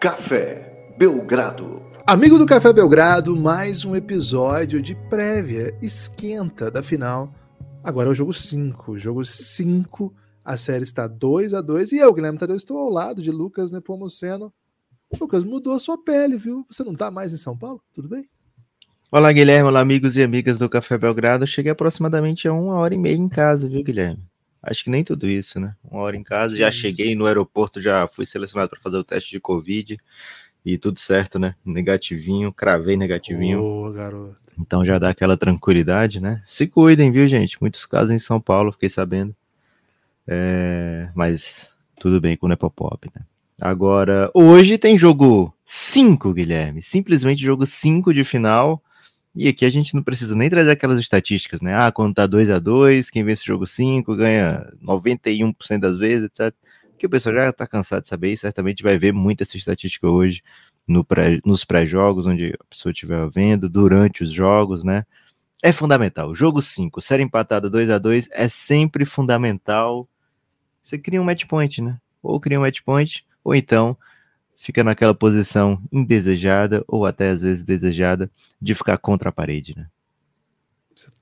Café Belgrado. Amigo do Café Belgrado, mais um episódio de prévia, esquenta da final. Agora é o jogo 5. Jogo 5, a série está 2 a 2 E eu, Guilherme Tadeu, estou ao lado de Lucas Nepomuceno. Lucas, mudou a sua pele, viu? Você não está mais em São Paulo? Tudo bem? Olá, Guilherme. Olá, amigos e amigas do Café Belgrado. cheguei aproximadamente a uma hora e meia em casa, viu, Guilherme? Acho que nem tudo isso, né? Uma hora em casa, já cheguei no aeroporto, já fui selecionado para fazer o teste de Covid e tudo certo, né? Negativinho, cravei negativinho. Boa, garoto. Então já dá aquela tranquilidade, né? Se cuidem, viu, gente? Muitos casos em São Paulo, fiquei sabendo. É... Mas tudo bem com o Nepopop, né? Agora, hoje tem jogo 5, Guilherme. Simplesmente jogo 5 de final. E aqui a gente não precisa nem trazer aquelas estatísticas, né? Ah, quando tá 2 a 2 quem vence o jogo 5 ganha 91% das vezes, etc. Que o pessoal já tá cansado de saber e certamente vai ver muita essa estatística hoje no pré, nos pré-jogos, onde a pessoa estiver vendo, durante os jogos, né? É fundamental. Jogo 5, série empatada 2 a 2 é sempre fundamental. Você cria um match point, né? Ou cria um match point, ou então fica naquela posição indesejada ou até às vezes desejada de ficar contra a parede, né?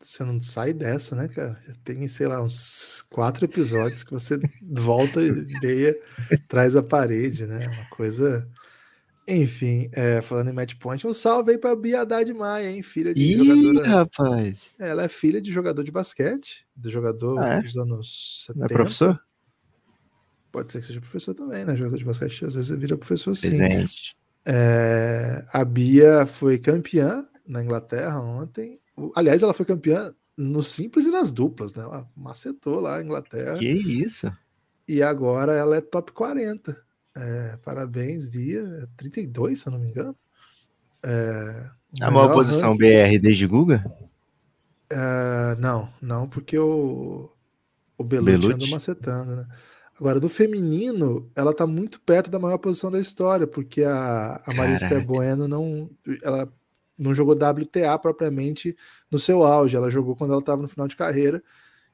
Você não sai dessa, né, cara? Já tem, sei lá, uns quatro episódios que você volta e meia, traz a parede, né? Uma coisa. Enfim, é, falando em match point, um salve aí pra Bia Haddad Maia, hein? Filha de Ih, jogadora. rapaz! Ela é filha de jogador de basquete, do jogador Ah, é? dos anos 70. Não é professor? Pode ser que seja professor também, né? Jogador de basquete às vezes vira professor sim. É, a Bia foi campeã na Inglaterra ontem. Aliás, ela foi campeã no simples e nas duplas, né? Ela macetou lá a Inglaterra. Que isso? E agora ela é top 40. É, parabéns, Bia. É 32, se eu não me engano. É, A maior posição ranking- BR desde Guga? É, não, não, porque o, o Belucci, Belucci? andou macetando, né? Agora, do feminino, ela tá muito perto da maior posição da história, porque a, a Caraca. Bueno não, ela não jogou WTA propriamente no seu auge, ela jogou quando ela estava no final de carreira,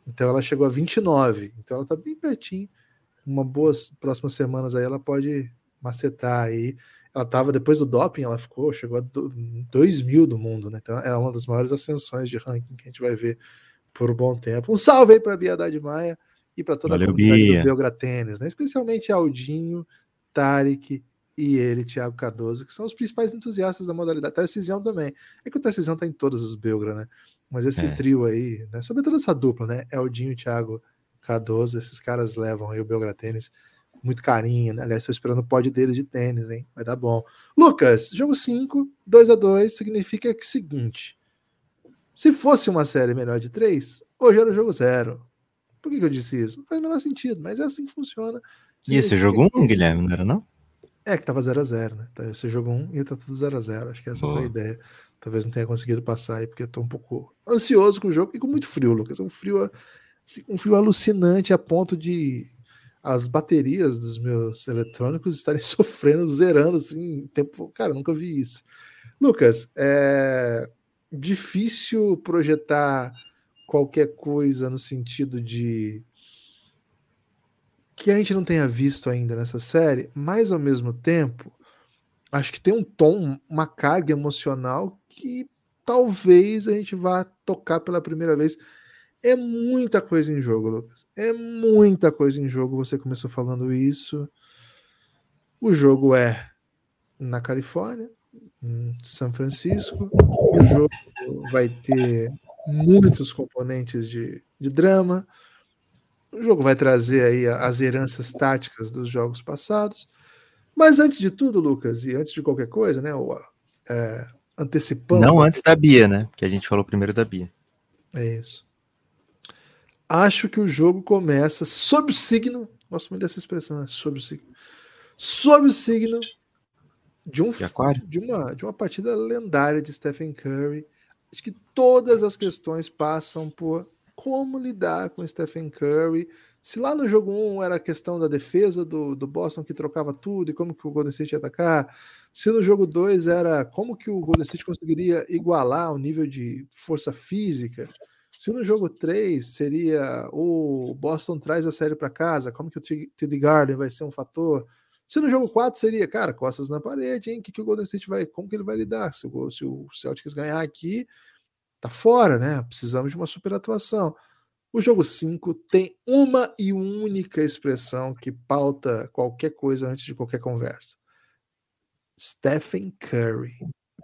então ela chegou a 29, então ela tá bem pertinho. Uma boas próximas semanas aí ela pode macetar aí. Ela tava depois do doping, ela ficou, chegou a 2 mil do mundo, né? Então é uma das maiores ascensões de ranking que a gente vai ver por um bom tempo. Um salve aí para Bia Haddad Maia e para toda Valeu, a comunidade Bia. do Belgratênis, né? Especialmente Aldinho, Tarek e ele, Thiago Cardoso, que são os principais entusiastas da modalidade. Tarcisião também. É que o Tarcisião tá em todas as Belgra, né? Mas esse É. trio aí, né? Sobretudo essa dupla, né? Aldinho e Thiago Cardoso, esses caras levam aí o Belgratênis com muito carinho, né? Aliás, estou esperando o pod deles de tênis, hein? Vai dar bom. Lucas, jogo 5, 2 a 2 significa que é o seguinte: se fosse uma série melhor de 3, hoje era o jogo 0. Por que, que eu disse isso? Não faz o menor sentido, mas é assim que funciona. E esse Significa jogo 1, que- Guilherme, não era não? É, que tava 0x0, né? Tá, Esse jogo 1 ia tá tudo 0x0. Acho que essa Boa. foi a ideia. Talvez não tenha conseguido passar aí, porque eu tô um pouco ansioso com o jogo e com muito frio, Lucas. Um frio, assim, um frio alucinante a ponto de as baterias dos meus eletrônicos estarem sofrendo, zerando, assim, em tempo. Cara, nunca vi isso. Lucas, é difícil projetar qualquer coisa no sentido de que a gente não tenha visto ainda nessa série, mas ao mesmo tempo, acho que tem um tom, uma carga emocional que talvez a gente vá tocar pela primeira vez. É muita coisa em jogo, Lucas. É muita coisa em jogo. Você começou falando isso. O jogo é na Califórnia, em São Francisco. O jogo vai ter muitos componentes de, de drama. O jogo vai trazer aí as heranças táticas dos jogos passados. Mas antes de tudo, Lucas, e antes de qualquer coisa, né? o- é, antecipando. Não antes da Bia, né? Que a gente falou primeiro da Bia. É isso. Acho que o jogo começa sob o signo. Gosto muito dessa expressão, né? Sob o signo. Sob o signo de um De de uma, de uma partida lendária de Stephen Curry. Acho que todas as questões passam por como lidar com Stephen Curry. Se lá no jogo 1 era a questão da defesa do, do Boston que trocava tudo e como que o Golden State ia atacar, se no jogo 2 era como que o Golden State conseguiria igualar o nível de força física, se no jogo 3 seria o Boston traz a série para casa, como que o T.D. Garden vai ser um fator, Se no jogo 4 seria, cara, costas na parede, hein? Que, que o Golden State vai, como que ele vai lidar? Se o, se o Celtics ganhar aqui, tá fora, né? Precisamos de uma super atuação. O jogo 5 tem uma e única expressão que pauta qualquer coisa antes de qualquer conversa. Stephen Curry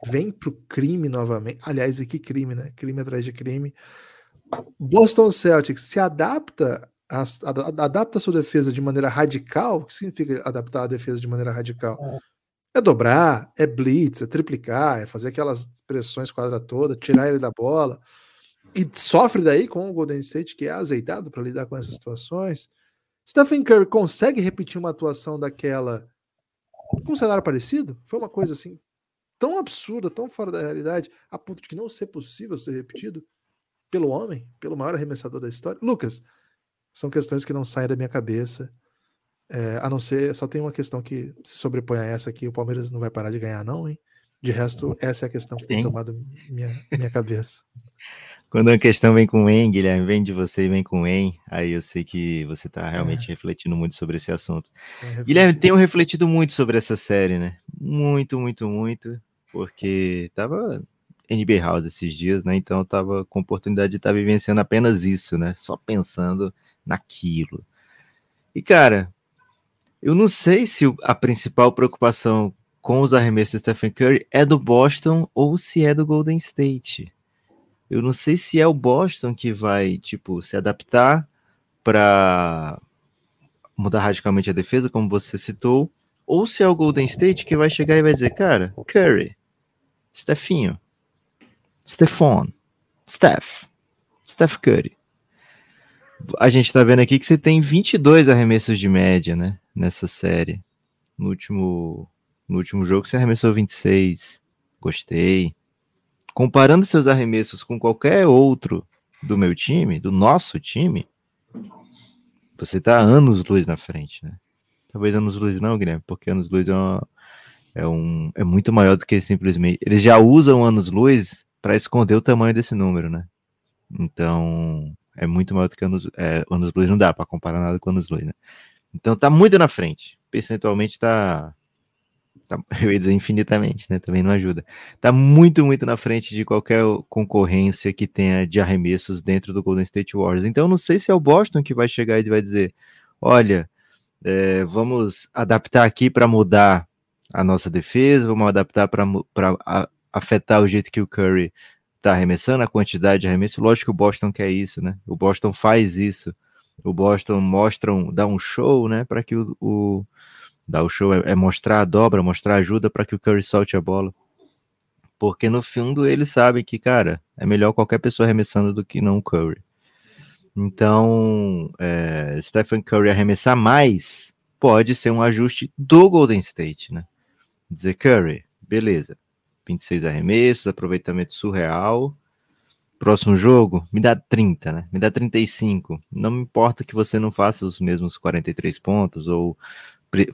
vem pro crime novamente. Aliás, e que crime, né? Crime atrás de crime. Boston Celtics se adapta a, adapta a sua defesa de maneira radical. O que significa adaptar a defesa de maneira radical? É, dobrar, é blitz, é triplicar, é fazer aquelas pressões quadra toda, tirar ele da bola. E sofre daí com o Golden State, que é azeitado para lidar com essas situações. Stephen Curry consegue repetir uma atuação daquela com um cenário parecido? Foi uma coisa assim tão absurda, tão fora da realidade, a ponto de não ser possível ser repetido pelo homem, pelo maior arremessador da história. Lucas, são questões que não saem da minha cabeça. É, a não ser, só tem uma questão que se sobrepõe a essa aqui, o Palmeiras não vai parar de ganhar, não, hein? De resto, essa é a questão que tem, tem tomado minha, minha cabeça. Quando a questão vem com em, Guilherme, vem de você e vem com em, aí eu sei que você está realmente é. refletindo muito sobre esse assunto. É, Guilherme, tenho refletido muito sobre essa série, né? Muito, muito, muito, porque tava NBA House esses dias, né? Então eu tava com oportunidade de estar tá vivenciando apenas isso, né? Só pensando naquilo. E cara, eu não sei se a principal preocupação com os arremessos de Stephen Curry é do Boston ou se é do Golden State. Eu não sei se é o Boston que vai, tipo, se adaptar para mudar radicalmente a defesa, como você citou, ou se é o Golden State que vai chegar e vai dizer, cara, Curry, Stefinho, Stephon, Steph, Steph Curry. A gente tá vendo aqui que você tem 22 arremessos de média, né, nessa série. No último, no último jogo você arremessou 26. Gostei comparando seus arremessos com qualquer outro do meu time, do nosso time, você tá anos luz na frente, né? Talvez anos luz não, Guilherme, porque anos luz é, uma, é, um, é muito maior do que simplesmente. Eles já usam anos luz para esconder o tamanho desse número, né? Então, é muito maior do que anos, é, anos luz, não dá para comparar nada com anos luz, né? Então, tá muito na frente. Percentualmente tá Tá, eu ia dizer infinitamente, né? Também não ajuda. Tá muito, muito na frente de qualquer concorrência que tenha de arremessos dentro do Golden State Warriors. Então, não sei se é o Boston que vai chegar e vai dizer: olha, é, vamos adaptar aqui para mudar a nossa defesa, vamos adaptar para afetar o jeito que o Curry tá arremessando, a quantidade de arremesso. Lógico que o Boston quer isso, né? O Boston faz isso. O Boston mostra, um, dá um show, né, para que o, o Dar o show é, é mostrar a dobra, mostrar ajuda para que o Curry solte a bola. Porque no fundo eles sabem que, cara, é melhor qualquer pessoa arremessando do que não o Curry. Então, é, Stephen Curry arremessar mais pode ser um ajuste do Golden State, né? Dizer, Curry, beleza, 26 arremessos, aproveitamento surreal. Próximo jogo, me dá 30, né? Me dá 35. Não me importa que você não faça os mesmos 43 pontos ou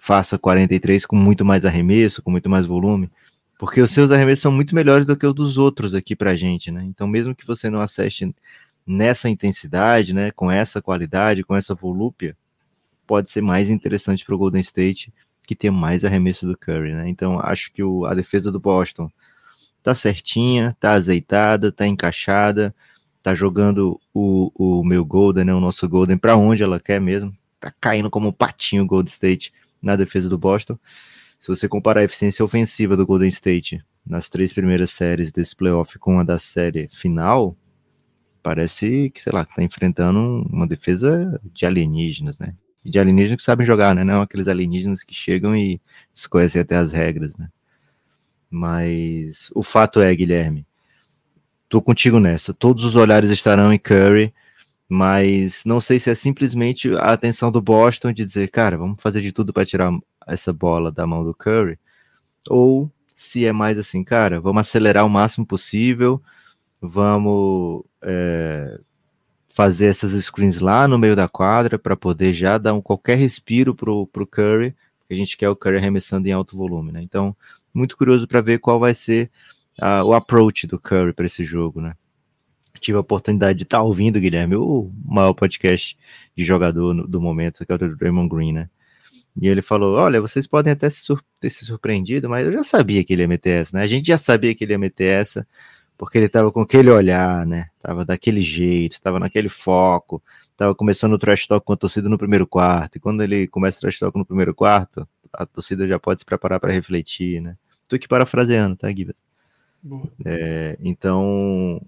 faça 43 com muito mais arremesso, com muito mais volume, porque os seus arremessos são muito melhores do que os dos outros aqui pra gente, né? Então, mesmo que você não acesse nessa intensidade, né, com essa qualidade, com essa volúpia, pode ser mais interessante para o Golden State que ter mais arremesso do Curry, né? Então, acho que o, a defesa do Boston tá certinha, tá azeitada, tá encaixada, tá jogando o, o meu Golden, né, o nosso Golden para onde ela quer mesmo, tá caindo como um patinho o Golden State na defesa do Boston. Se você comparar a eficiência ofensiva do Golden State nas três primeiras séries desse playoff com a da série final, parece que, sei lá, que tá enfrentando uma defesa de alienígenas, né? de alienígenas que sabem jogar, né? Não aqueles alienígenas que chegam e desconhecem até as regras, né? Mas o fato é, Guilherme, tô contigo nessa. Todos os olhares estarão em Curry mas não sei se é simplesmente a atenção do Boston de dizer, cara, vamos fazer de tudo para tirar essa bola da mão do Curry, ou se é mais assim, cara, vamos acelerar o máximo possível, vamos é, fazer essas screens lá no meio da quadra para poder já dar um qualquer respiro pro, pro Curry, que a gente quer o Curry arremessando em alto volume, né? Então, muito curioso para ver qual vai ser o approach do Curry para esse jogo, né? tive a oportunidade de estar tá ouvindo, Guilherme, o maior podcast de jogador no, do momento, que é o do Draymond Green, né? E ele falou: Olha, vocês podem até se ter se surpreendido, mas eu já sabia que ele ia meter essa, né? A gente já sabia que ele ia meter essa, porque ele tava com aquele olhar, né? Tava daquele jeito, tava naquele foco, tava começando o trash talk com a torcida no primeiro quarto. E quando ele começa o trash talk no primeiro quarto, a torcida já pode se preparar para refletir, né? Tô aqui parafraseando, tá, Guilherme? É, então,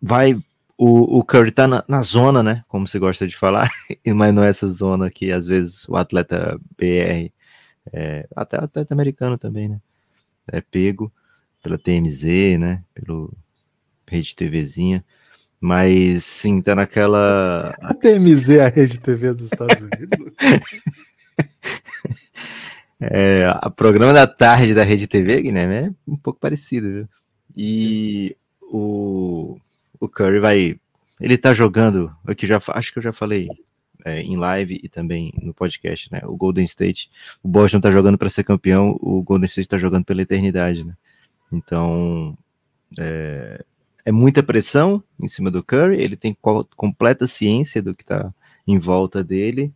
vai. O, o Curry tá na, na, zona, né? Como você gosta de falar, mas não é essa zona que às vezes o atleta BR, é, até o atleta americano também, né? É pego pela TMZ, né? Pelo rede TVzinha. Mas sim, tá naquela. A TMZ é a rede TV dos Estados Unidos. É, o programa da tarde da Rede TV, Guilherme, é um pouco parecido, viu? E o, o Curry vai. Ele tá jogando, aqui já, acho que eu já falei é, em live e também no podcast, né? O Golden State, o Boston tá jogando para ser campeão, o Golden State tá jogando pela eternidade, né? Então, é, é muita pressão em cima do Curry, ele tem co completa ciência do que tá em volta dele,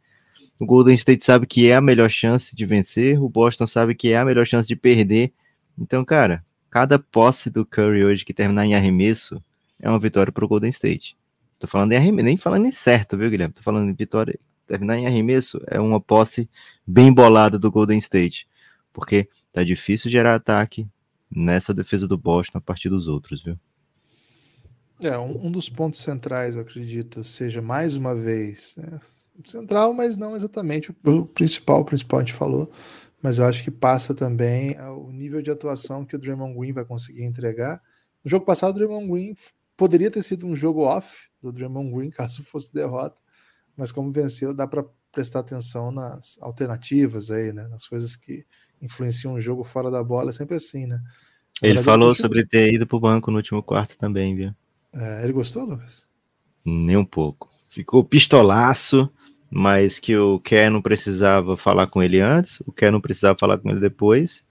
o Golden State sabe que é a melhor chance de vencer, o Boston sabe que é a melhor chance de perder. Então, cara, cada posse do Curry hoje que terminar em arremesso é uma vitória para o Golden State. Tô falando em arremesso, nem falando em certo, viu, Guilherme? Tô falando em vitória. Terminar em arremesso é uma posse bem bolada do Golden State, porque tá difícil gerar ataque nessa defesa do Boston a partir dos outros, viu? É, um, um, dos pontos centrais, eu acredito, seja mais uma vez né, central, mas não exatamente o, o, principal. O principal a gente falou, mas eu acho que passa também o nível de atuação que o Draymond Green vai conseguir entregar. No jogo passado, o Draymond Green poderia ter sido um jogo off do Draymond Green, caso fosse derrota, mas como venceu, dá para prestar atenção nas alternativas aí, né, nas coisas que influenciam o jogo fora da bola, é sempre assim, né? Ele falou sobre ter ido para o banco no último quarto também, viu? É, ele gostou, Lucas? Nem um pouco. Ficou pistolaço, mas que o Kerr não precisava falar com ele antes, o Kerr não precisava falar com ele depois.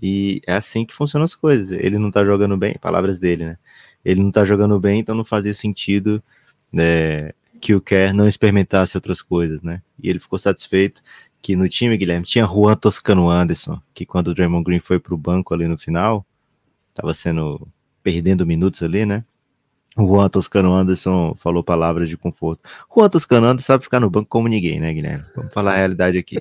E é assim que funcionam as coisas. Ele não tá jogando bem, palavras dele, né? Ele não tá jogando bem, então não fazia sentido né, que o Kerr não experimentasse outras coisas, né? E ele ficou satisfeito que no time, Guilherme, tinha Juan Toscano Anderson, que quando o Draymond Green foi pro banco ali no final, tava sendo perdendo minutos ali, né? Juan Toscano Anderson falou palavras de conforto. Juan Toscano Anderson sabe ficar no banco como ninguém, né, Guilherme? Vamos falar a realidade aqui.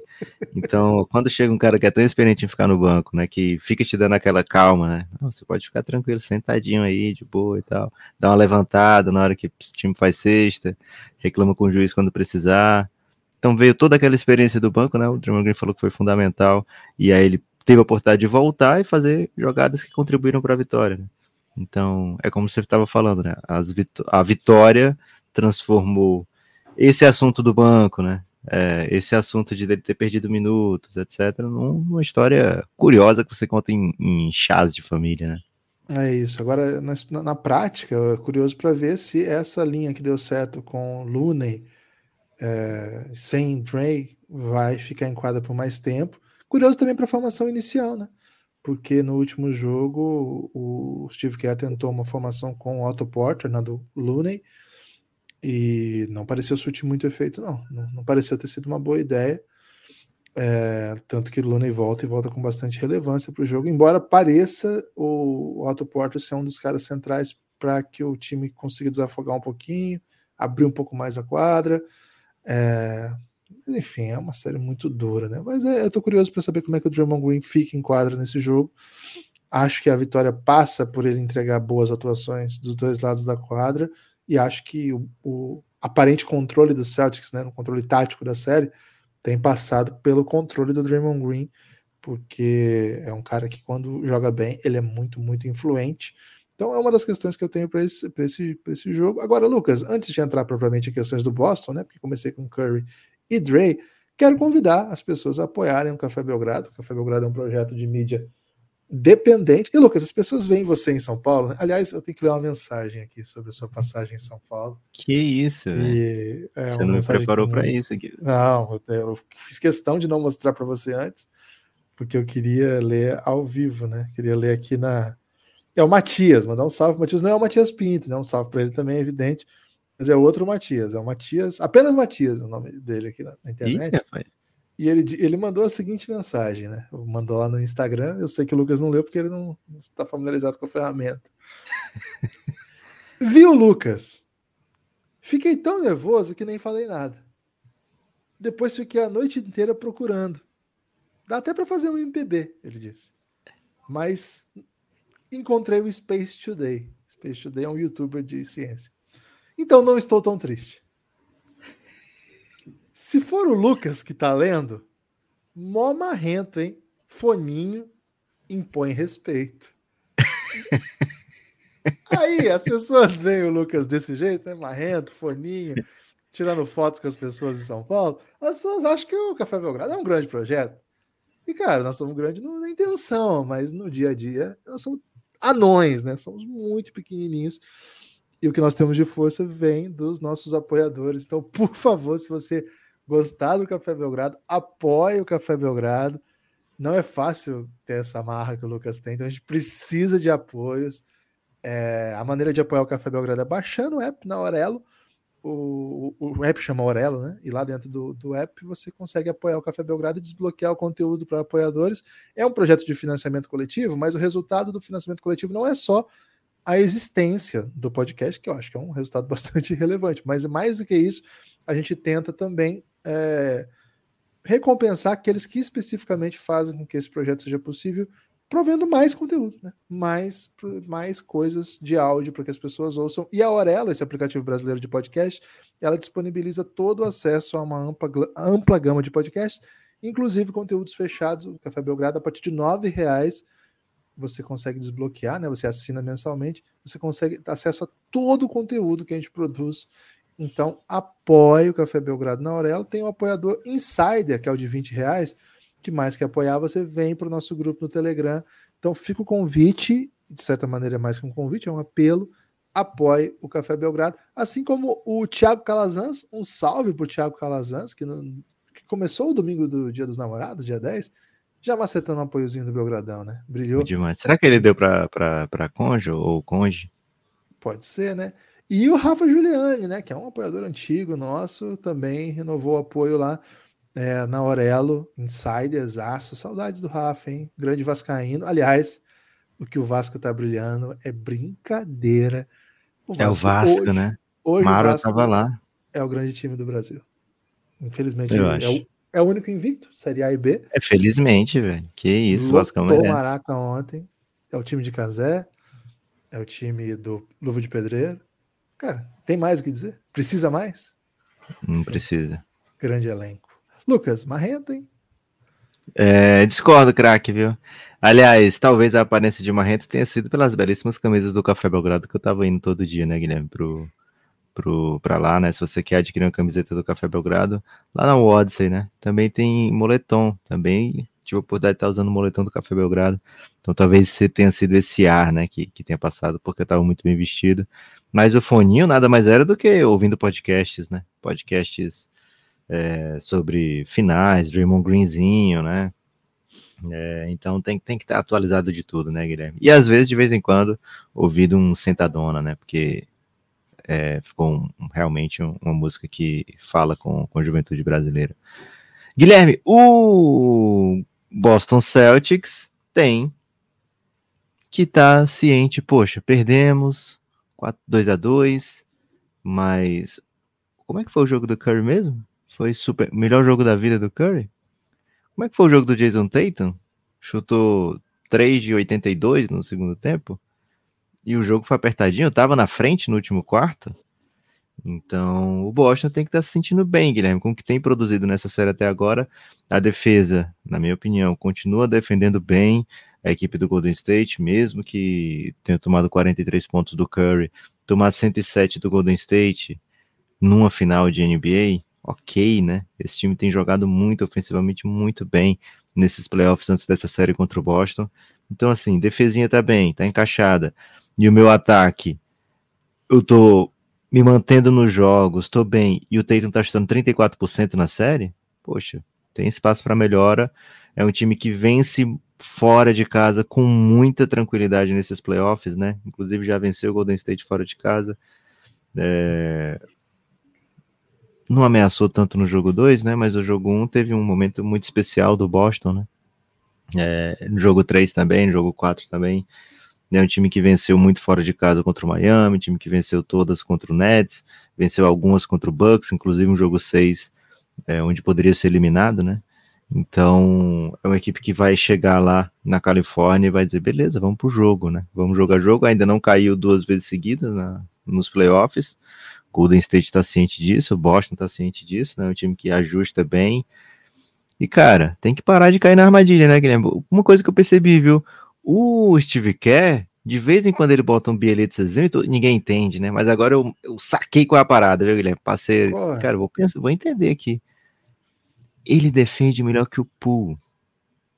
Então, quando chega um cara que é tão experiente em ficar no banco, né, que fica te dando aquela calma, né? Você pode ficar tranquilo, sentadinho aí, de boa e tal. Dá uma levantada na hora que o time faz sexta, reclama com o juiz quando precisar. Então veio toda aquela experiência do banco, né? O Draymond Green falou que foi fundamental. E aí ele teve a oportunidade de voltar e fazer jogadas que contribuíram para a vitória. Né? Então, é como você estava falando, né? A vitória transformou esse assunto do banco, né? É, esse assunto de ele ter perdido minutos, etc., numa história curiosa que você conta em, em chás de família, né? É isso. Agora, na, na prática, é curioso para ver se essa linha que deu certo com Looney é, sem Dre vai ficar em quadra por mais tempo. Curioso também para a formação inicial, né? Porque no último jogo o Steve Kerr tentou uma formação com o Otto Porter na do Looney e não pareceu surtir muito efeito, não. Não, não pareceu ter sido uma boa ideia. É, tanto que Looney volta e volta com bastante relevância para o jogo, embora pareça o Otto Porter ser um dos caras centrais para que o time consiga desafogar um pouquinho, abrir um pouco mais a quadra. É, enfim, é uma série muito dura, né? Mas é, eu tô curioso para saber como é que o Draymond Green fica em quadra nesse jogo. Acho que a vitória passa por ele entregar boas atuações dos dois lados da quadra e acho que o, o aparente controle do Celtics, né, no controle tático da série, tem passado pelo controle do Draymond Green, porque é um cara que quando joga bem, ele é muito, muito influente. Então é uma das questões que eu tenho para esse, esse, esse jogo. Agora, Lucas, antes de entrar propriamente em questões do Boston, né? Porque comecei com Curry e Dre, quero convidar as pessoas a apoiarem o Café Belgrado. O Café Belgrado é um projeto de mídia dependente. E Lucas, as pessoas veem você em São Paulo. Né? Aliás, eu tenho que ler uma mensagem aqui sobre a sua passagem em São Paulo. Que isso, e, é você não me preparou para isso aqui. Não, eu fiz questão de não mostrar para você antes, porque eu queria ler ao vivo, né? Queria ler aqui na. É o Matias, mandar um salve. Matias não é o Matias Pinto, né? Um salve para ele também, é evidente. Mas é outro Matias, é o Matias, apenas Matias o nome dele aqui na, na internet. E ele, ele mandou a seguinte mensagem, né? Mandou lá no Instagram. Eu sei que o Lucas não leu porque ele não, não está familiarizado com a ferramenta. Viu, Lucas? Fiquei tão nervoso que nem falei nada. Depois fiquei a noite inteira procurando. Dá até para fazer um MPB, ele disse. Mas encontrei o Space Today. Space Today é um youtuber de ciência. Então não estou tão triste. Se for o Lucas que tá lendo, mó marrento, hein? Foninho impõe respeito. Aí as pessoas veem o Lucas desse jeito, né? Marrento, foninho, tirando fotos com as pessoas em São Paulo. As pessoas acham que o Café Belgrado é um grande projeto. E, cara, nós somos grandes na intenção, mas no dia a dia nós somos anões, né? Somos muito pequenininhos. E o que nós temos de força vem dos nossos apoiadores. Então, por favor, se você gostar do Café Belgrado, apoie o Café Belgrado. Não é fácil ter essa marra que o Lucas tem, então a gente precisa de apoios. É, a maneira de apoiar o Café Belgrado é baixando o app na Aurelo. O, o, o app chama Aurelo, né? E lá dentro do, do app você consegue apoiar o Café Belgrado e desbloquear o conteúdo para apoiadores. É um projeto de financiamento coletivo, mas o resultado do financiamento coletivo não é só a existência do podcast, que eu acho que é um resultado bastante relevante, mas mais do que isso, a gente tenta também é, recompensar aqueles que especificamente fazem com que esse projeto seja possível, provendo mais conteúdo, né? mais, mais coisas de áudio para que as pessoas ouçam. E a Aurelo, esse aplicativo brasileiro de podcast, ela disponibiliza todo o acesso a uma ampla, ampla gama de podcasts, inclusive conteúdos fechados. O Café Belgrado, a partir de R$ reais você consegue desbloquear, né? Você assina mensalmente, você consegue acesso a todo o conteúdo que a gente produz então, apoie o Café Belgrado na Aurelo. Tem o um apoiador Insider, que é o de 20 reais, que mais que apoiar, você vem para o nosso grupo no Telegram. Então, fica o convite, de certa maneira, é mais que um convite, é um apelo. Apoie o Café Belgrado. Assim como o Thiago Calazans, um salve para o Thiago Calazans, que, que começou o domingo do Dia dos Namorados, dia 10, já macetando um apoiozinho do Belgradão, né? Brilhou. Demais. Será que ele deu para Conjo ou Conge? Pode ser, né? E o Rafa Giuliani, né, que é um apoiador antigo nosso, também renovou o apoio lá é, na Aurelo, Insiders, Aço. Saudades do Rafa, hein? Grande Vascaíno. Aliás, o que o Vasco tá brilhando é brincadeira. O é o Vasco, hoje, né? Hoje Mara estava lá. É o grande time do Brasil. Infelizmente, Eu é, o, é o único invicto, Série A e B. É felizmente, velho. Que isso, Vasco merece. o Maraca ontem. É o time de Casé. É o time do Luva de Pedreiro. Cara, tem mais o que dizer? Precisa mais? Não precisa. Grande elenco. Lucas, marrenta, hein? É, discordo, craque, viu? Aliás, talvez a aparência de marrento tenha sido pelas belíssimas camisas do Café Belgrado que eu tava indo todo dia, né, Guilherme? Pro, pro, pra lá, né? Se você quer adquirir uma camiseta do Café Belgrado, lá na Odyssey, né? Também tem moletom, também tive a oportunidade de estar usando o moletom do Café Belgrado. Então talvez você tenha sido esse ar, né, que, que tenha passado, porque eu tava muito bem vestido. Mas o foninho nada mais era do que ouvindo podcasts, né? Podcasts é, sobre finais, Draymond Greenzinho, né? É, então tem, tem que estar atualizado de tudo, né, Guilherme? E às vezes, de vez em quando, ouvido um Sentadona, né? Porque é, ficou um, realmente uma música que fala com, com a juventude brasileira. Guilherme, o Boston Celtics tem que tá ciente, poxa, perdemos, 2 a 2 mas como é que foi o jogo do Curry mesmo? Foi super melhor jogo da vida do Curry? Como é que foi o jogo do Jason Tatum? Chutou 3 de 82 no segundo tempo? E o jogo foi apertadinho, tava na frente no último quarto. Então, o Boston tem que estar tá se sentindo bem, Guilherme, com o que tem produzido nessa série até agora. A defesa, na minha opinião, continua defendendo bem a equipe do Golden State, mesmo que tenha tomado 43 pontos do Curry, tomar 107 do Golden State numa final de NBA, ok, né? Esse time tem jogado muito ofensivamente, muito bem nesses playoffs antes dessa série contra o Boston. Então, assim, defesinha tá bem, tá encaixada. E o meu ataque, eu tô me mantendo nos jogos, tô bem, e o Tatum tá chutando 34% na série, poxa, tem espaço para melhora. É um time que vence fora de casa com muita tranquilidade nesses playoffs, né? Inclusive já venceu o Golden State fora de casa. É... não ameaçou tanto no jogo 2, né? Mas o jogo 1 um teve um momento muito especial do Boston, né? É, no jogo 3 também, no jogo 4 também. É um time que venceu muito fora de casa contra o Miami, time que venceu todas contra o Nets, venceu algumas contra o Bucks, inclusive um jogo 6, é, onde poderia ser eliminado, né? Então, é uma equipe que vai chegar lá na Califórnia e vai dizer, beleza, vamos pro jogo, né? Vamos jogar jogo. Ainda não caiu duas vezes seguidas na, nos playoffs. Golden State está ciente disso, Boston está ciente disso, né? É um time que ajusta bem. E, cara, tem que parar de cair na armadilha, né, Guilherme? Uma coisa que eu percebi, viu? O Steve Kerr, de vez em quando ele bota um Bielitsazinho, ninguém entende, né? Mas agora eu, eu saquei com a parada, viu, Guilherme? Passei. Porra. Cara, vou pensar, vou entender aqui. Ele defende melhor que o Pool,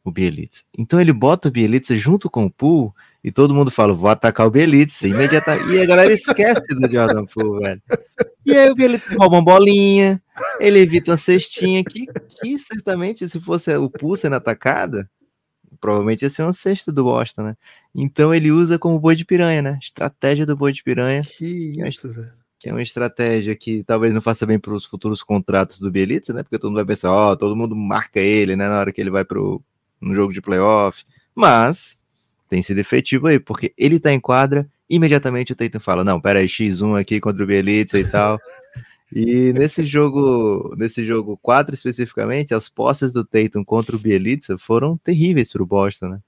o Bielitsa. Então ele bota o Bielitsa junto com o Pool e todo mundo fala, vou atacar o Bielitsa imediatamente. E a galera esquece do Jordan Poole, velho. E aí o Bielitsa rouba uma bolinha, ele evita uma cestinha que, que certamente, se fosse o Poole sendo atacada, provavelmente ia ser uma cesta do Boston, né? Então ele usa como boi de piranha, né? Estratégia do boi de piranha. Que, isso, é velho. Que é uma estratégia que talvez não faça bem para os futuros contratos do Bielitsa, né? Porque todo mundo vai pensar, ó, oh, todo mundo marca ele, né? Na hora que ele vai para um jogo de playoff. Mas tem sido efetivo aí, porque ele tá em quadra, imediatamente o Tatum fala, não, pera aí, X1 aqui contra o Bielitsa e tal. E nesse jogo, nesse jogo 4 especificamente, as posses do Tatum contra o Bielitsa foram terríveis para o Boston, né?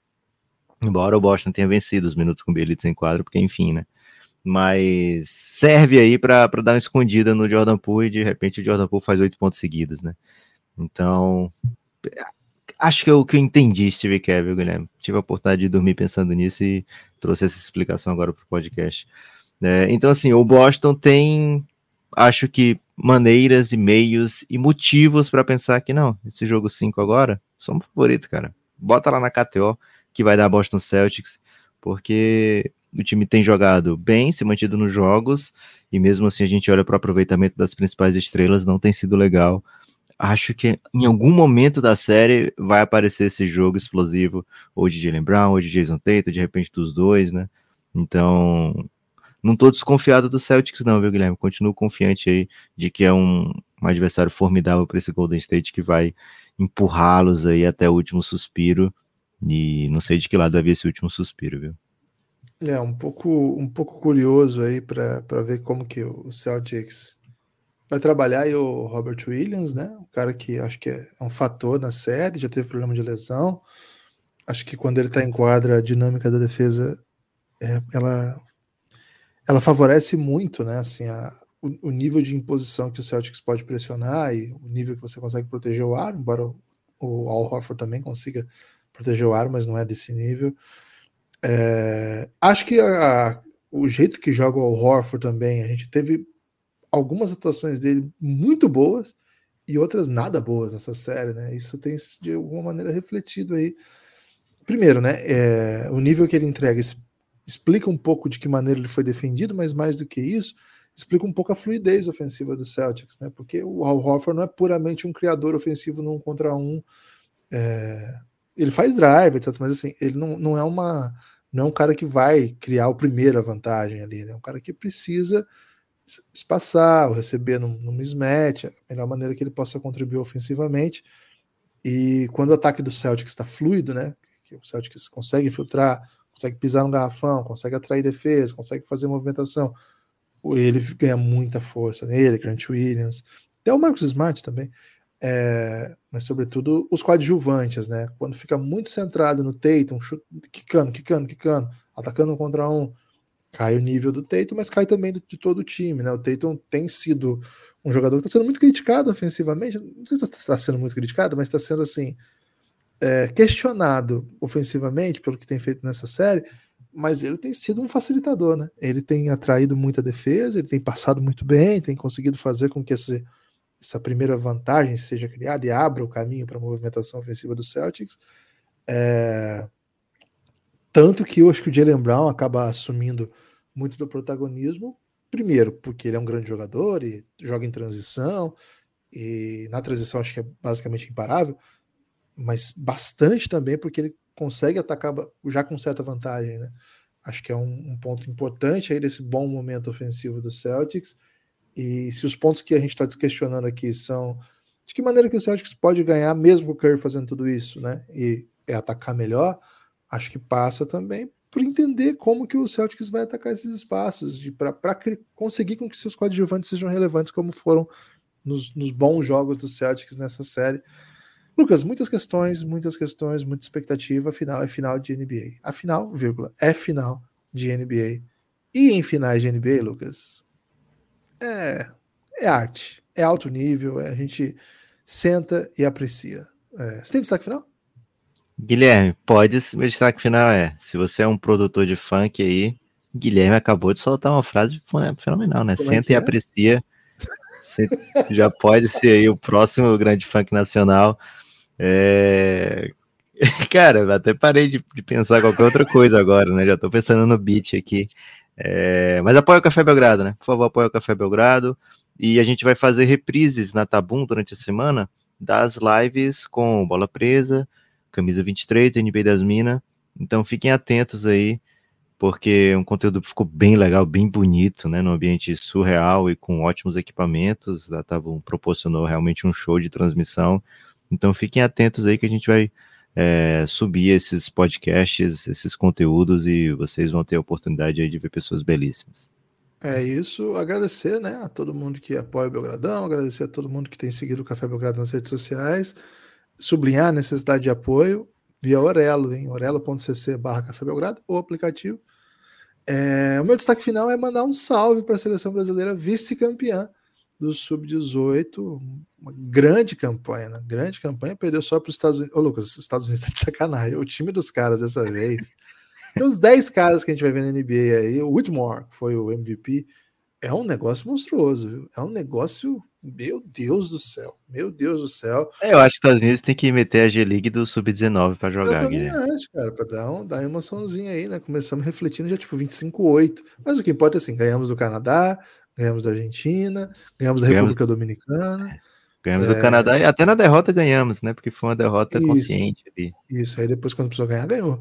Embora o Boston tenha vencido os minutos com o Bielitsa em quadro, porque enfim, né? Mas serve aí para dar uma escondida no Jordan Poole e de repente o Jordan Poole faz oito pontos seguidos, né? Então, acho que eu que eu entendi Steve Kerr, Guilherme? Tive a oportunidade de dormir pensando nisso e trouxe essa explicação agora para o podcast. É, então, assim, o Boston tem acho que maneiras e meios e motivos para pensar que não, esse jogo 5 agora, somos favorito, cara. Bota lá na KTO que vai dar Boston Celtics, porque o time tem jogado bem, se mantido nos jogos, e mesmo assim a gente olha para o aproveitamento das principais estrelas, não tem sido legal. Acho que em algum momento da série vai aparecer esse jogo explosivo, ou de Jalen Brown, ou de Jason Tatum, de repente dos dois, né? Então, não tô desconfiado do Celtics, não, viu, Guilherme? Continuo confiante aí de que é um, um adversário formidável para esse Golden State que vai empurrá-los aí até o último suspiro. E não sei de que lado vai vir esse último suspiro, viu? É, um pouco, um pouco curioso aí para ver como que o Celtics vai trabalhar aí o Robert Williams, né? Um cara que acho que é um fator na série, já teve problema de lesão. Acho que quando ele está em quadra, a dinâmica da defesa é, ela ela favorece muito, né? Assim, a, o, o, nível de imposição que o Celtics pode pressionar e o nível que você consegue proteger o ar, embora o, o Al Horford também consiga proteger o ar, mas não é desse nível. É, acho que a, a, o jeito que joga o Al Horford também, a gente teve algumas atuações dele muito boas e outras nada boas nessa série, né? Isso tem de alguma maneira refletido aí. Primeiro, né? É, o nível que ele entrega explica um pouco de que maneira ele foi defendido, mas mais do que isso, explica um pouco a fluidez ofensiva do Celtics, né? Porque o Al Horford não é puramente um criador ofensivo num contra um. É... Ele faz drive, etc. Mas assim, ele não, não é uma. Não é um cara que vai criar o primeiro a vantagem ali, né? É um cara que precisa espaçar, ou receber num, num mismatch, a melhor maneira que ele possa contribuir ofensivamente. E quando o ataque do Celtics está fluido, né? Que o Celtics consegue filtrar consegue pisar no garrafão, consegue atrair defesa, consegue fazer movimentação. Ele ganha muita força nele, Grant Williams, até o Marcus Smart também. É, mas sobretudo os coadjuvantes, né? Quando fica muito centrado no Tatum, quicando, quicando, quicando, atacando um contra um, cai o nível do Tatum, mas cai também de todo o time, né? O Tatum tem sido um jogador que está sendo muito criticado ofensivamente, não sei se está sendo muito criticado, mas está sendo assim, é, questionado ofensivamente pelo que tem feito nessa série, mas ele tem sido um facilitador, né? Ele tem atraído muita defesa, ele tem passado muito bem, tem conseguido fazer com que esse, essa primeira vantagem seja criada e abra o caminho para a movimentação ofensiva do Celtics. É... Tanto que eu acho que o Jalen Brown acaba assumindo muito do protagonismo, primeiro, porque ele é um grande jogador e joga em transição, e na transição acho que é basicamente imparável, mas bastante também porque ele consegue atacar já com certa vantagem, né? Acho que é um, um ponto importante aí desse bom momento ofensivo do Celtics. E se os pontos que a gente está questionando aqui são de que maneira que o Celtics pode ganhar mesmo com o Curry fazendo tudo isso, né? E é atacar melhor, acho que passa também por entender como que o Celtics vai atacar esses espaços, para conseguir com que seus coadjuvantes sejam relevantes como foram nos, nos, bons jogos do Celtics nessa série. Lucas, muitas questões, muitas questões, muita expectativa, afinal é final de NBA. Afinal, vírgula, é final de NBA. E em finais de NBA, Lucas, é, é arte, é alto nível, é, a gente senta e aprecia. É, você tem destaque final? Guilherme, pode. Meu destaque final é: se você é um produtor de funk aí, Guilherme acabou de soltar uma frase fenomenal, né? Como é Senta é e aprecia. já pode ser aí o próximo grande funk nacional. É... Cara, até parei de, de, pensar qualquer outra coisa agora, né? Já tô pensando no beat aqui. É... Mas apoia o Café Belgrado, né? Por favor, apoia o Café Belgrado. E a gente vai fazer reprises na Tabum durante a semana das lives com Bola Presa, Camisa 23, NBA das Minas. Então fiquem atentos aí, porque um conteúdo ficou bem legal, bem bonito, né? Num ambiente surreal e com ótimos equipamentos. A Tabum proporcionou realmente um show de transmissão. Então fiquem atentos aí que a gente vai é, subir esses podcasts, esses conteúdos e vocês vão ter a oportunidade aí de ver pessoas belíssimas. É isso, agradecer né, a todo mundo que apoia o Belgradão, agradecer a todo mundo que tem seguido o Café Belgrado nas redes sociais, sublinhar a necessidade de apoio via Orelo, em orelo.cc barra Café Belgrado, ou aplicativo. É, o meu destaque final é mandar um salve para a seleção brasileira vice-campeã do Sub-18, uma grande campanha, né? grande campanha, perdeu só para os Estados Unidos. Ô, Lucas, os Estados Unidos tá de sacanagem. O time dos caras dessa vez. Tem uns 10 caras que a gente vai ver na NBA aí. O Whitmore, que foi o MVP, é um negócio monstruoso, viu? É um negócio, meu Deus do céu, meu Deus do céu. É, eu acho que os Estados Unidos tem que meter a G-League do Sub-19 para jogar. Eu acho, cara, para dar, um, dar uma emoçãozinha aí, né? Começamos refletindo já tipo 25-8. Mas o que importa é assim, ganhamos do Canadá, ganhamos da Argentina, ganhamos da ganhamos... República Dominicana. Ganhamos é... do Canadá e até na derrota ganhamos, né? Porque foi uma derrota isso, consciente ali. Isso, aí depois quando precisou ganhar, ganhou.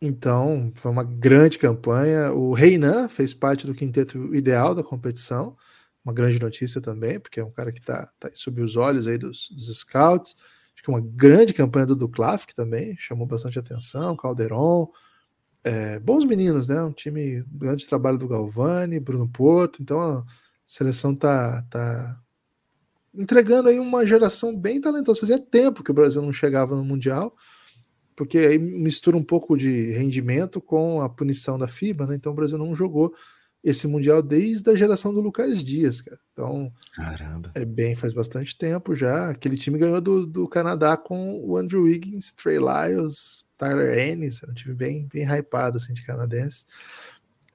Então, foi uma grande campanha. O Reinan fez parte do quinteto ideal da competição. Uma grande notícia também, porque é um cara que está tá sob os olhos aí dos, dos scouts. Acho que uma grande campanha do Duclaf, que também chamou bastante atenção. Calderon, é, bons meninos, né? Um time, grande trabalho do Galvani, Bruno Porto. Então a seleção tá, tá entregando aí uma geração bem talentosa. Fazia tempo que o Brasil não chegava no Mundial, porque aí mistura um pouco de rendimento com a punição da FIBA, né? Então o Brasil não jogou esse Mundial desde a geração do Lucas Dias, cara. Então, Caramba. é bem, faz bastante tempo já. Aquele time ganhou do, do Canadá com o Andrew Wiggins, Trey Lyles, Tyler Ennis, um time bem, bem hypado assim, de canadense.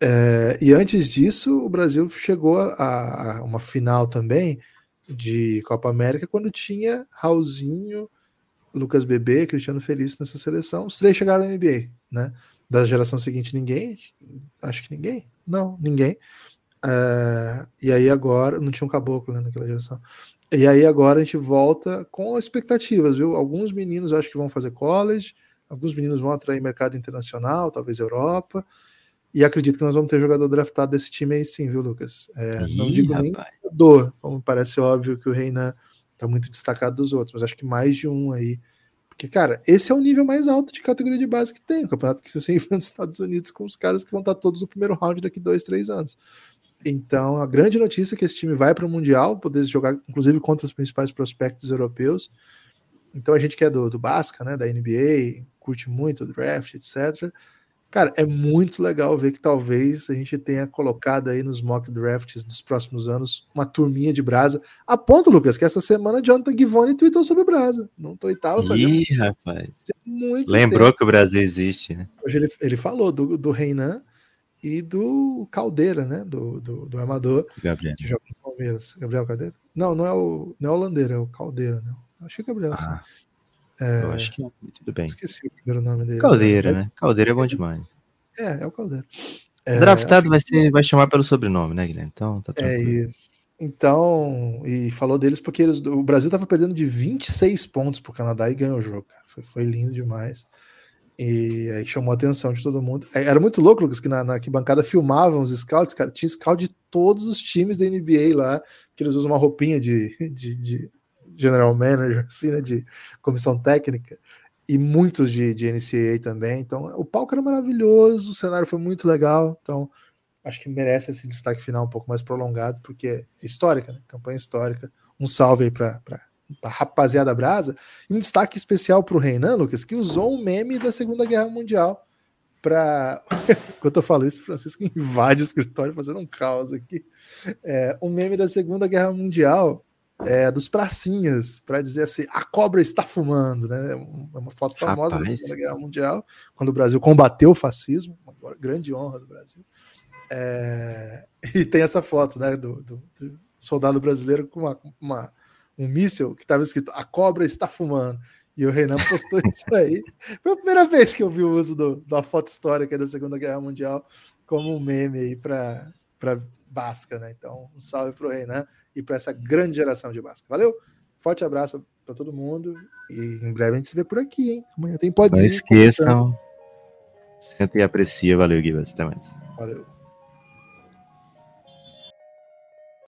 É, e antes disso, o Brasil chegou a, a, uma final também de Copa América quando tinha Raulzinho, Lucas Bebê, Cristiano Felício nessa seleção. Os três chegaram na NBA, né? Da geração seguinte, ninguém. Acho que ninguém. Não, ninguém. É, e aí agora, não tinha um caboclo né, naquela geração. E aí agora a gente volta com expectativas, viu? Alguns meninos acho que vão fazer college, Alguns meninos vão atrair mercado internacional, talvez Europa. E acredito que nós vamos ter jogador draftado desse time aí sim, viu, Lucas? É, Ih, não digo rapaz. nem jogador, como parece óbvio que o Reina tá muito destacado dos outros, mas acho que mais de um aí. Porque, cara, esse é o nível mais alto de categoria de base que tem. O campeonato que você enfrenta nos Estados Unidos com os caras que vão estar todos no primeiro round daqui dois, três anos. Então, a grande notícia é que esse time vai para o Mundial, poder jogar, inclusive, contra os principais prospectos europeus. Então, a gente que é do, do Basca, né, da NBA, curte muito o draft, etc. Cara, é muito legal ver que talvez a gente tenha colocado aí nos mock drafts dos próximos anos uma turminha de brasa. A ponto, Lucas, que essa semana Jonathan Givone tweetou sobre brasa. Não tô oitavo fazendo. Ih, rapaz. Muito Lembrou tempo. que o Brasil existe, né? Hoje ele, ele falou do, do Reinan e do Caldeira, né? Do, do, do Amador. Gabriel. Que joga no Palmeiras. Gabriel Caldeira? Não, não é o, não é o Landeira, é o Caldeira, né? Acho que é Gabriel. Ah. Assim. É, eu acho que tudo bem. Esqueci o primeiro nome dele. Caldeira, né? Caldeira é bom demais. É, é o Caldeira. É, Draftado vai, ser, vai chamar pelo sobrenome, né, Guilherme? Então tá É isso. Então, e falou deles porque eles, o Brasil estava perdendo de 26 pontos para o Canadá e ganhou o jogo. Foi, foi lindo demais. E aí chamou a atenção de todo mundo. Era muito louco, Lucas, que na, na arquibancada filmavam os scouts, cara. Tinha scout de todos os times da NBA lá, que eles usam uma roupinha de, de, de general manager, assim, né? De comissão técnica. E muitos de, de NCAA também. Então, o palco era maravilhoso, o cenário foi muito legal. Então, acho que merece esse destaque final um pouco mais prolongado, porque é histórica, né? Campanha histórica. Um salve aí para a rapaziada brasa. E um destaque especial para o Reinan, Lucas, que usou um meme da Segunda Guerra Mundial para. Enquanto eu falo isso, Francisco invade o escritório fazendo um caos aqui. É, um meme da Segunda Guerra Mundial é, dos pracinhas, para dizer assim: a cobra está fumando, né? É uma foto famosa Rapaz. da Segunda Guerra Mundial, quando o Brasil combateu o fascismo, uma grande honra do Brasil. É, e tem essa foto, né, do, do, do soldado brasileiro com uma, uma um míssil que estava escrito a cobra está fumando. E o Renan postou isso aí. Foi a primeira vez que eu vi o uso do, da foto histórica da Segunda Guerra Mundial como um meme aí para Basca, né? Então, um salve para o Renan e para essa grande geração de Basca. Valeu? Forte abraço para todo mundo e em breve a gente se vê por aqui, hein? Amanhã tem pode Não esqueçam. Senta e aprecia. Valeu, Guilherme. Até mais. Valeu.